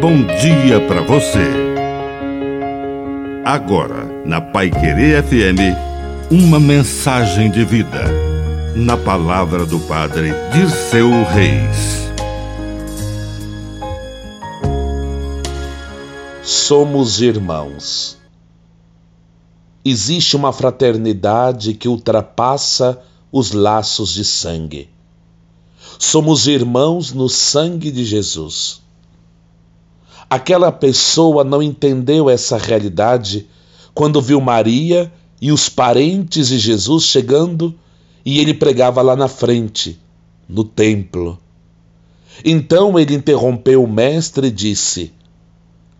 bom dia para você. Agora, na Pai Querer FM, uma mensagem de vida. Na palavra do Padre Dirceu Reis. Somos irmãos. Existe uma fraternidade que ultrapassa os laços de sangue. Somos irmãos no sangue de Jesus. Aquela pessoa não entendeu essa realidade quando viu Maria e os parentes de Jesus chegando e ele pregava lá na frente, no templo. Então ele interrompeu o mestre e disse: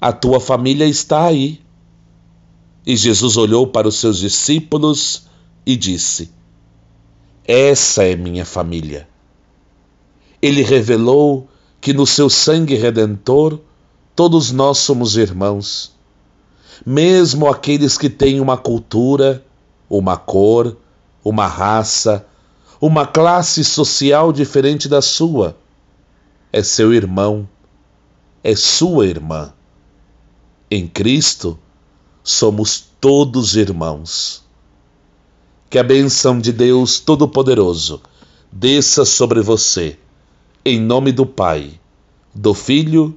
A tua família está aí. E Jesus olhou para os seus discípulos e disse: Essa é minha família. Ele revelou que no seu sangue redentor todos nós somos irmãos. Mesmo aqueles que têm uma cultura, uma cor, uma raça, uma classe social diferente da sua, é seu irmão, é sua irmã. Em Cristo, somos todos irmãos. Que a bênção de Deus Todo-Poderoso desça sobre você, em nome do Pai, do Filho